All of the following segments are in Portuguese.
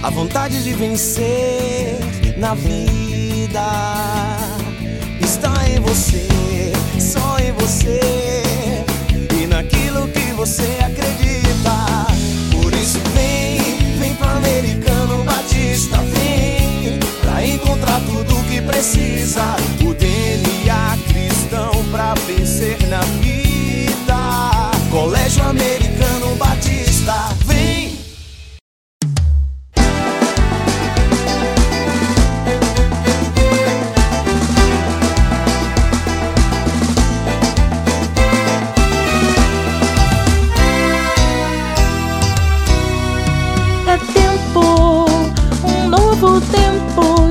A vontade de vencer na vida está em você, só em você e naquilo que você acredita. Por isso vem, vem pro Americano Batista, vem pra encontrar tudo que precisa. O DNA cristão pra vencer na vida. Colégio Americano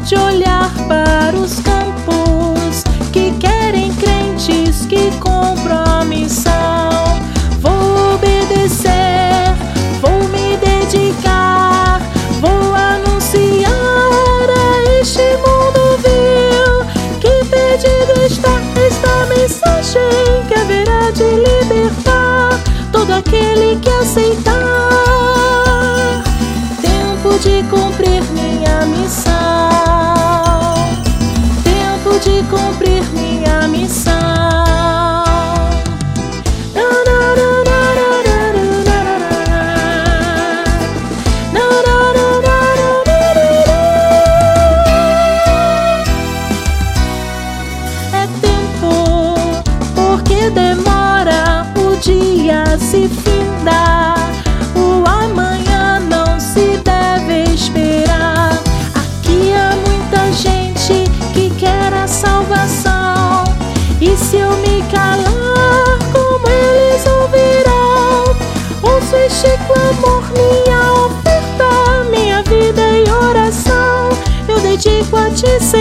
tempo porque demora o dia se findar. O amanhã não se deve esperar. Aqui há muita gente que quer a salvação. E se eu me calar, como eles ouvirão? Ouço este clamor, minha oferta, minha vida em oração. Eu dedico a ti, Senhor.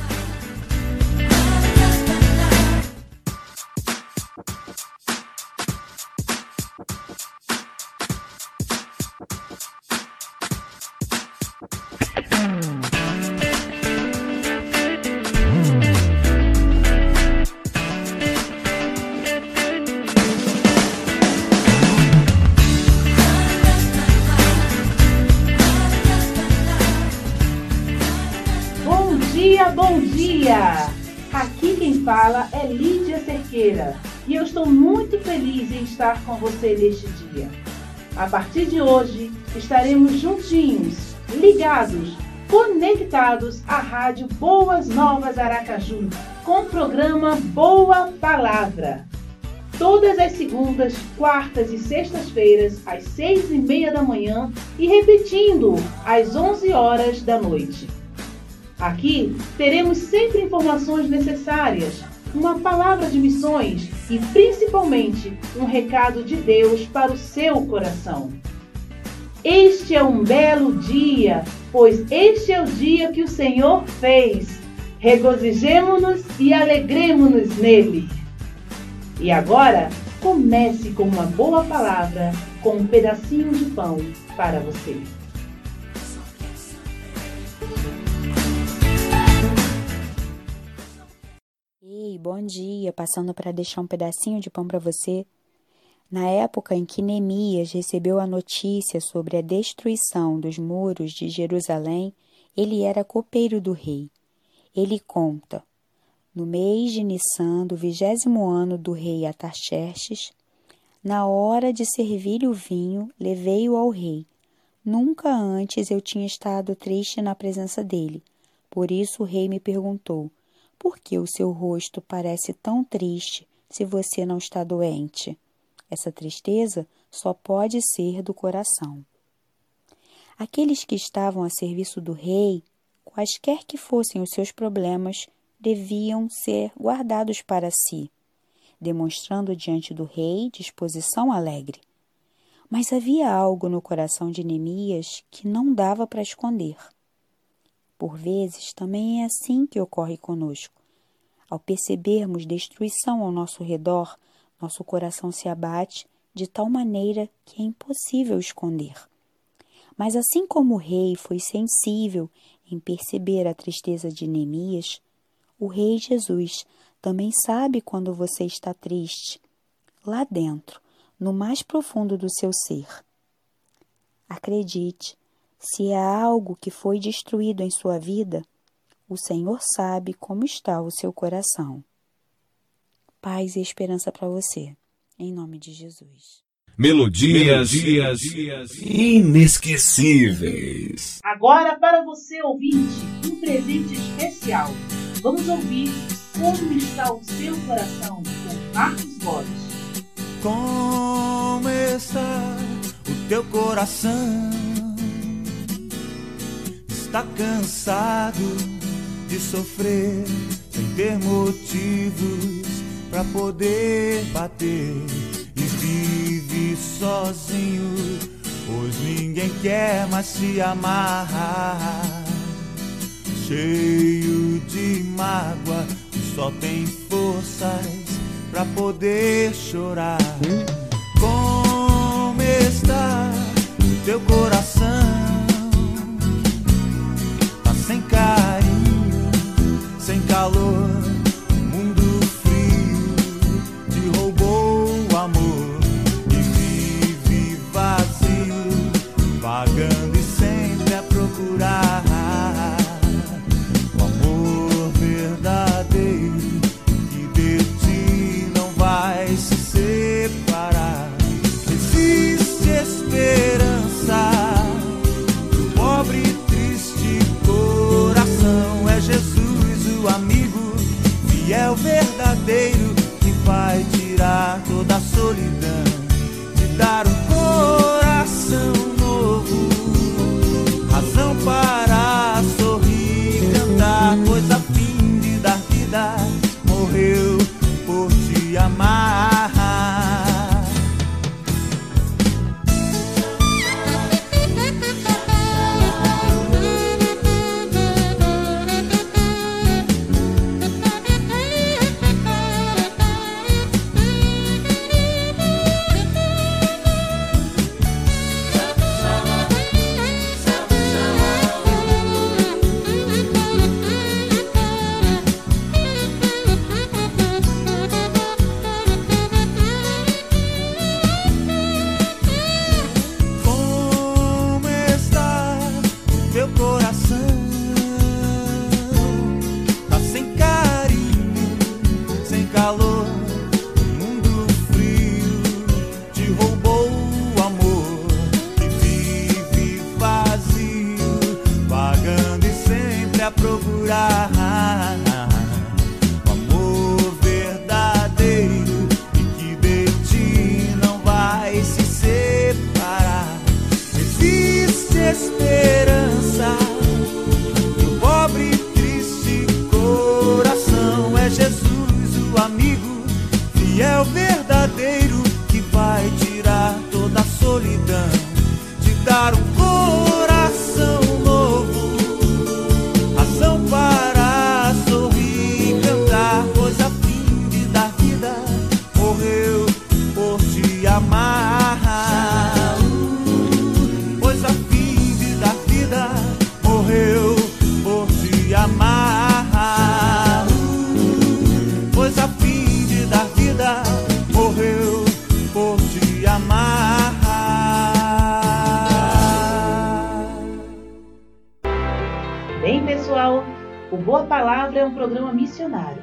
Cerqueira e eu estou muito feliz em estar com você neste dia. A partir de hoje estaremos juntinhos, ligados, conectados à rádio Boas Novas Aracaju com o programa Boa Palavra. Todas as segundas, quartas e sextas-feiras, às seis e meia da manhã e repetindo às onze horas da noite. Aqui teremos sempre informações necessárias, uma palavra de missões e principalmente um recado de Deus para o seu coração. Este é um belo dia, pois este é o dia que o Senhor fez. Regozijemo-nos e alegremo-nos nele. E agora, comece com uma boa palavra, com um pedacinho de pão para você. Bom dia! Passando para deixar um pedacinho de pão para você. Na época em que Neemias recebeu a notícia sobre a destruição dos muros de Jerusalém, ele era copeiro do rei. Ele conta: No mês de Nissan, do vigésimo ano do rei Atarxerxes, Na hora de servir o vinho, levei-o ao rei. Nunca antes eu tinha estado triste na presença dele. Por isso o rei me perguntou: Por que o seu rosto parece tão triste se você não está doente? Essa tristeza só pode ser do coração. Aqueles que estavam a serviço do rei, quaisquer que fossem os seus problemas, deviam ser guardados para si demonstrando diante do rei disposição alegre. Mas havia algo no coração de Neemias que não dava para esconder. Por vezes também é assim que ocorre conosco. Ao percebermos destruição ao nosso redor, nosso coração se abate de tal maneira que é impossível esconder. Mas assim como o rei foi sensível em perceber a tristeza de Neemias, o rei Jesus também sabe quando você está triste, lá dentro, no mais profundo do seu ser. Acredite, se há algo que foi destruído em sua vida, o Senhor sabe como está o seu coração. Paz e esperança para você, em nome de Jesus. Melodias, Melodias inesquecíveis. Agora para você ouvinte, um presente especial. Vamos ouvir como está o seu coração com Marcos Borges. Como está o teu coração? Está cansado de sofrer sem ter motivos para poder bater e vive sozinho, pois ninguém quer mais se amarrar. Cheio de mágoa só tem forças para poder chorar. Como está o teu coração? Calor, mundo frio te roubou o amor e vive vazio, vagando Boa Palavra é um programa missionário.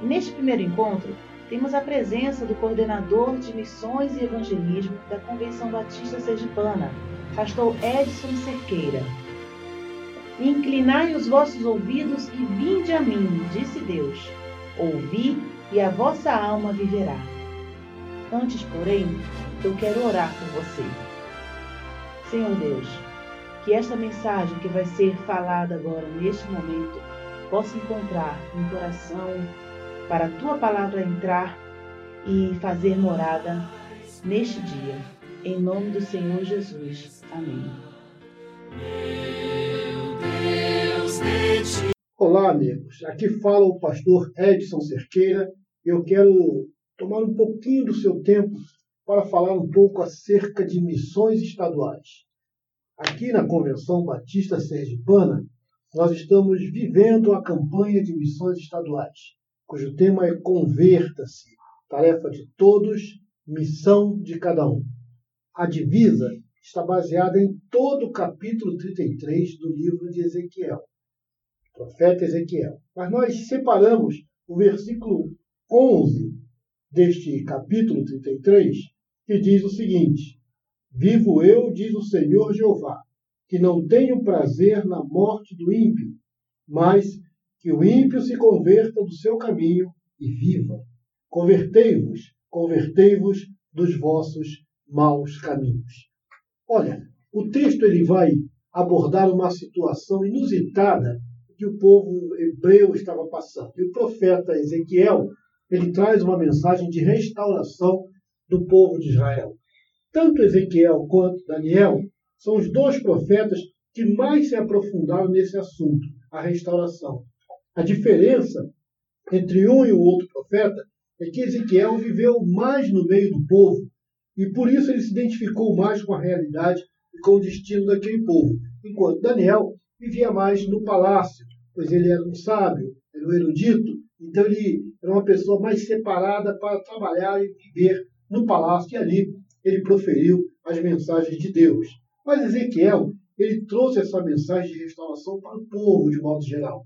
neste primeiro encontro, temos a presença do coordenador de missões e evangelismo da Convenção Batista Sergipana, pastor Edson Cerqueira. Inclinai os vossos ouvidos e vinde a mim, disse Deus. Ouvi e a vossa alma viverá. Antes, porém, eu quero orar por você. Senhor Deus, que esta mensagem que vai ser falada agora neste momento possa encontrar um coração para a tua palavra entrar e fazer morada neste dia. Em nome do Senhor Jesus. Amém. Olá, amigos. Aqui fala o pastor Edson Cerqueira. Eu quero tomar um pouquinho do seu tempo para falar um pouco acerca de missões estaduais. Aqui na Convenção Batista Sergipana, nós estamos vivendo a campanha de missões estaduais, cujo tema é Converta-se, tarefa de todos, missão de cada um. A divisa está baseada em todo o capítulo 33 do livro de Ezequiel, profeta Ezequiel. Mas nós separamos o versículo 11 deste capítulo 33, que diz o seguinte: Vivo eu, diz o Senhor Jeová, que não tenho prazer na morte do ímpio, mas que o ímpio se converta do seu caminho e viva. Convertei-vos, convertei-vos dos vossos maus caminhos. Olha, o texto ele vai abordar uma situação inusitada que o povo hebreu estava passando. E o profeta Ezequiel, ele traz uma mensagem de restauração do povo de Israel. Tanto Ezequiel quanto Daniel são os dois profetas que mais se aprofundaram nesse assunto, a restauração. A diferença entre um e o outro profeta é que Ezequiel viveu mais no meio do povo e por isso ele se identificou mais com a realidade e com o destino daquele povo, enquanto Daniel vivia mais no palácio, pois ele era um sábio, era um erudito, então ele era uma pessoa mais separada para trabalhar e viver no palácio, e ali ele proferiu as mensagens de Deus. Mas Ezequiel, ele trouxe essa mensagem de restauração para o povo de modo geral.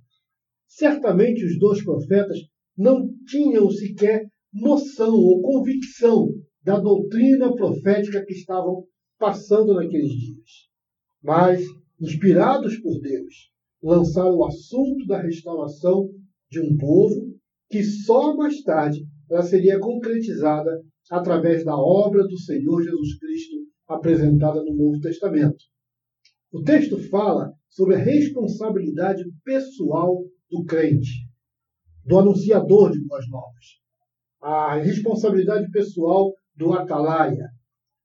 Certamente os dois profetas não tinham sequer noção ou convicção da doutrina profética que estavam passando naqueles dias. Mas, inspirados por Deus, lançaram o assunto da restauração de um povo que só mais tarde ela seria concretizada através da obra do Senhor Jesus Cristo apresentada no Novo Testamento. O texto fala sobre a responsabilidade pessoal do crente, do anunciador de boas novas, a responsabilidade pessoal do atalaia.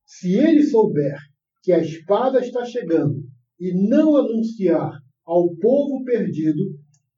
Se ele souber que a espada está chegando e não anunciar ao povo perdido,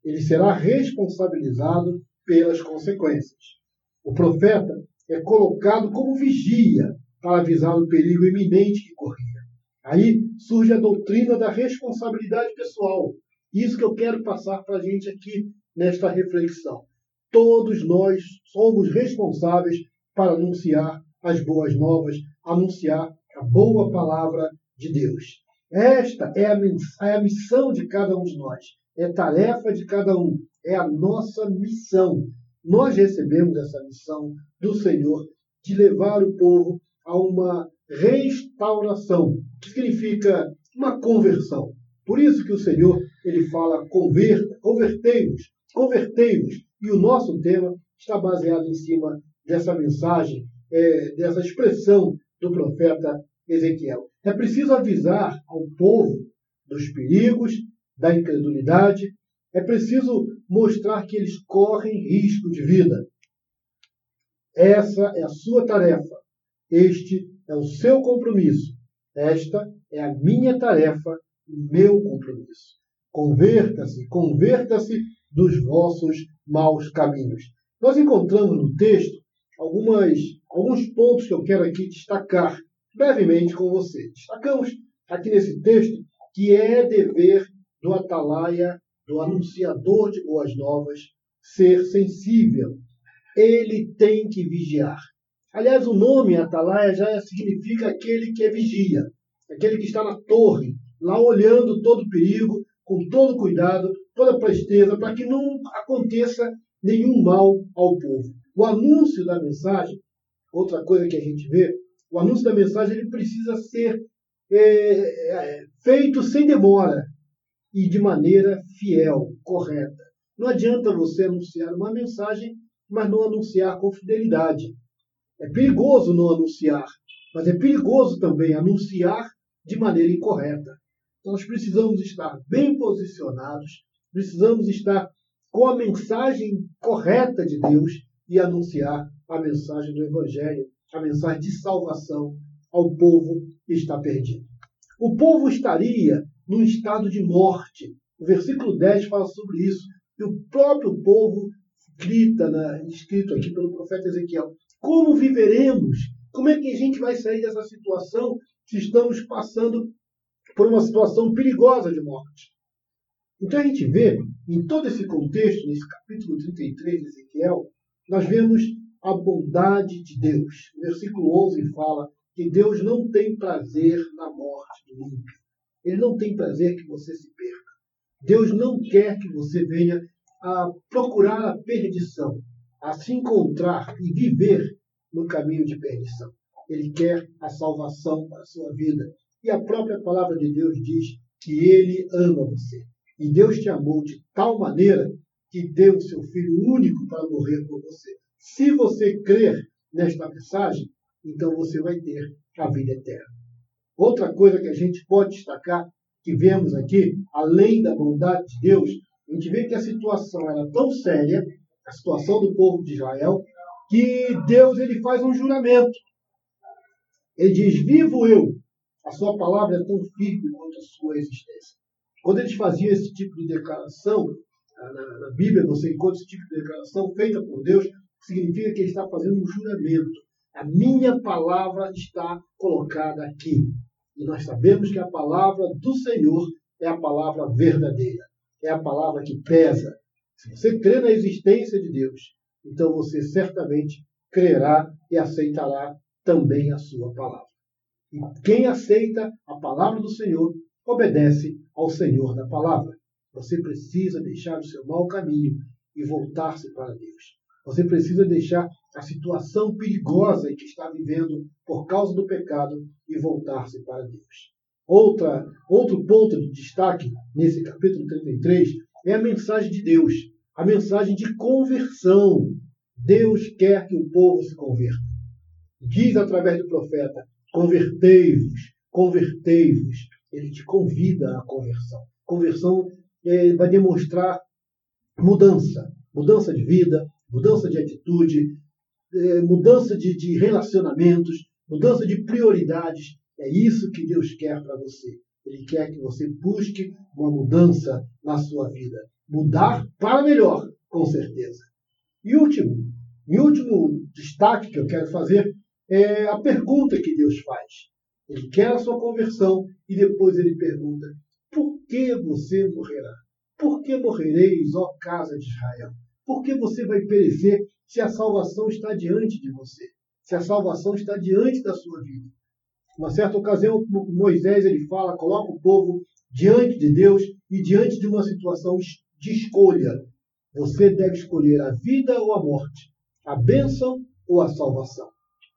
ele será responsabilizado pelas consequências. O profeta é colocado como vigia para avisar o perigo iminente que corria. Aí surge a doutrina da responsabilidade pessoal. Isso que eu quero passar para a gente aqui nesta reflexão. Todos nós somos responsáveis para anunciar as boas novas, anunciar a boa palavra de Deus. Esta é a, é a missão de cada um de nós, é tarefa de cada um, é a nossa missão. Nós recebemos essa missão do Senhor de levar o povo a uma restauração, que significa uma conversão. Por isso que o Senhor ele fala converta, convertei-vos, convertei-vos. E o nosso tema está baseado em cima dessa mensagem, é, dessa expressão do profeta Ezequiel. É preciso avisar ao povo dos perigos, da incredulidade, é preciso mostrar que eles correm risco de vida. Essa é a sua tarefa. Este é o seu compromisso. Esta é a minha tarefa, o meu compromisso. Converta-se, converta-se dos vossos maus caminhos. Nós encontramos no texto algumas, alguns pontos que eu quero aqui destacar brevemente com você. Destacamos aqui nesse texto que é dever do atalaia, do anunciador de boas novas, ser sensível. Ele tem que vigiar. Aliás, o nome atalaia já significa aquele que é vigia, aquele que está na torre, lá olhando todo o perigo, com todo cuidado, toda presteza, para que não aconteça nenhum mal ao povo. O anúncio da mensagem, outra coisa que a gente vê, o anúncio da mensagem ele precisa ser é, é, feito sem demora e de maneira fiel, correta. Não adianta você anunciar uma mensagem, mas não anunciar com fidelidade. É perigoso não anunciar, mas é perigoso também anunciar de maneira incorreta. Então, nós precisamos estar bem posicionados, precisamos estar com a mensagem correta de Deus e anunciar a mensagem do Evangelho, a mensagem de salvação ao povo que está perdido. O povo estaria num estado de morte. O versículo 10 fala sobre isso. E o próprio povo grita, né, escrito aqui pelo profeta Ezequiel: Como viveremos? Como é que a gente vai sair dessa situação se estamos passando por uma situação perigosa de morte? Então a gente vê, em todo esse contexto, nesse capítulo 33 de Ezequiel, nós vemos a bondade de Deus. O versículo 11 fala que Deus não tem prazer na morte do ímpio. Ele não tem prazer que você se perca. Deus não quer que você venha a procurar a perdição, a se encontrar e viver no caminho de perdição. Ele quer a salvação para a sua vida. E a própria palavra de Deus diz que ele ama você. E Deus te amou de tal maneira que deu o seu Filho único para morrer por você. Se você crer nesta mensagem, então você vai ter a vida eterna. Outra coisa que a gente pode destacar, que vemos aqui, além da bondade de Deus, a gente vê que a situação era tão séria, a situação do povo de Israel, que Deus ele faz um juramento. Ele diz: Vivo eu. A sua palavra é tão firme quanto a sua existência. Quando eles faziam esse tipo de declaração, na, na Bíblia você encontra esse tipo de declaração feita por Deus, significa que ele está fazendo um juramento. A minha palavra está colocada aqui. E nós sabemos que a palavra do Senhor é a palavra verdadeira, é a palavra que pesa. Se você crê na existência de Deus, então você certamente crerá e aceitará também a sua palavra. E quem aceita a palavra do Senhor obedece ao Senhor da palavra. Você precisa deixar o seu mau caminho e voltar-se para Deus. Você precisa deixar a situação perigosa que está vivendo por causa do pecado e voltar-se para Deus. Outra, outro ponto de destaque nesse capítulo 33 é a mensagem de Deus, a mensagem de conversão. Deus quer que o povo se converta. Diz através do profeta: convertei-vos, convertei-vos. Ele te convida à conversão. Conversão é, vai demonstrar mudança, mudança de vida, mudança de atitude, é, mudança de, de relacionamentos, mudança de prioridades. É isso que Deus quer para você. Ele quer que você busque uma mudança na sua vida. Mudar para melhor, com certeza. E último, e último destaque que eu quero fazer é a pergunta que Deus faz. Ele quer a sua conversão e depois ele pergunta: por que você morrerá? Por que morrereis, ó casa de Israel? Por que você vai perecer se a salvação está diante de você? Se a salvação está diante da sua vida? Uma certa ocasião, Moisés ele fala, coloca o povo diante de Deus e diante de uma situação de escolha. Você deve escolher a vida ou a morte, a bênção ou a salvação.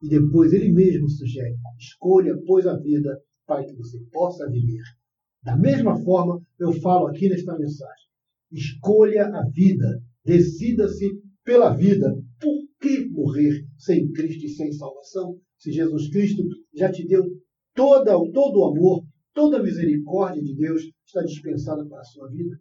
E depois ele mesmo sugere: escolha, pois, a vida para que você possa viver. Da mesma forma, eu falo aqui nesta mensagem: escolha a vida, Decida-se pela vida. Por que morrer sem Cristo e sem salvação? Se Jesus Cristo já te deu toda, todo o amor, toda a misericórdia de Deus está dispensada para a sua vida.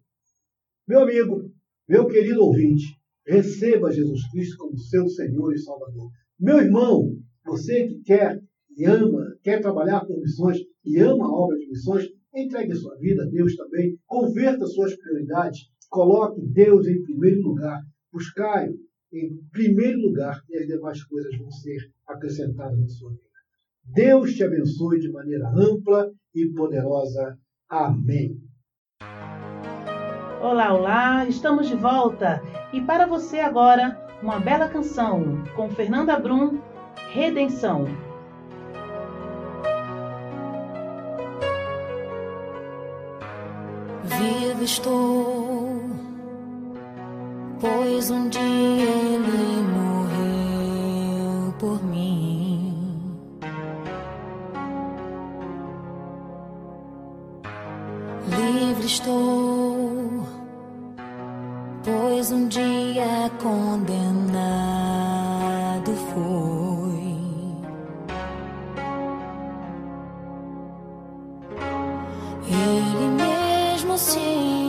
Meu amigo, meu querido ouvinte, receba Jesus Cristo como seu Senhor e Salvador. Meu irmão, você que quer e ama, quer trabalhar com missões e ama a obra de missões, entregue sua vida a Deus também, converta suas prioridades, Coloque Deus em primeiro lugar. Buscai-o em primeiro lugar e as demais coisas vão ser acrescentadas na sua vida. Deus te abençoe de maneira ampla e poderosa. Amém. Olá, olá, estamos de volta. E para você agora, uma bela canção com Fernanda Brum, Redenção. Vivo estou pois um dia dia condenado foi. Ele mesmo se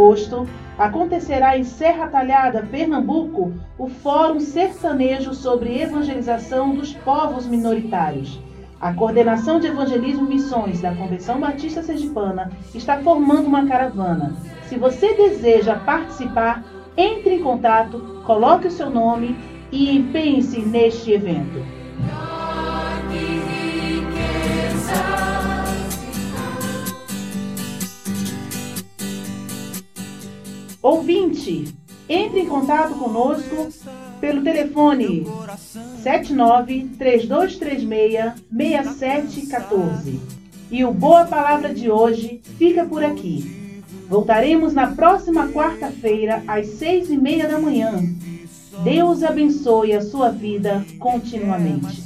agosto, acontecerá em Serra Talhada, Pernambuco, o Fórum Sertanejo sobre Evangelização dos Povos Minoritários. A Coordenação de Evangelismo Missões da Convenção Batista Sergipana está formando uma caravana. Se você deseja participar, entre em contato, coloque o seu nome e pense neste evento. Ouvinte, entre em contato conosco pelo telefone 79 3236 6714. E o Boa Palavra de hoje fica por aqui. Voltaremos na próxima quarta-feira, às seis e meia da manhã. Deus abençoe a sua vida continuamente.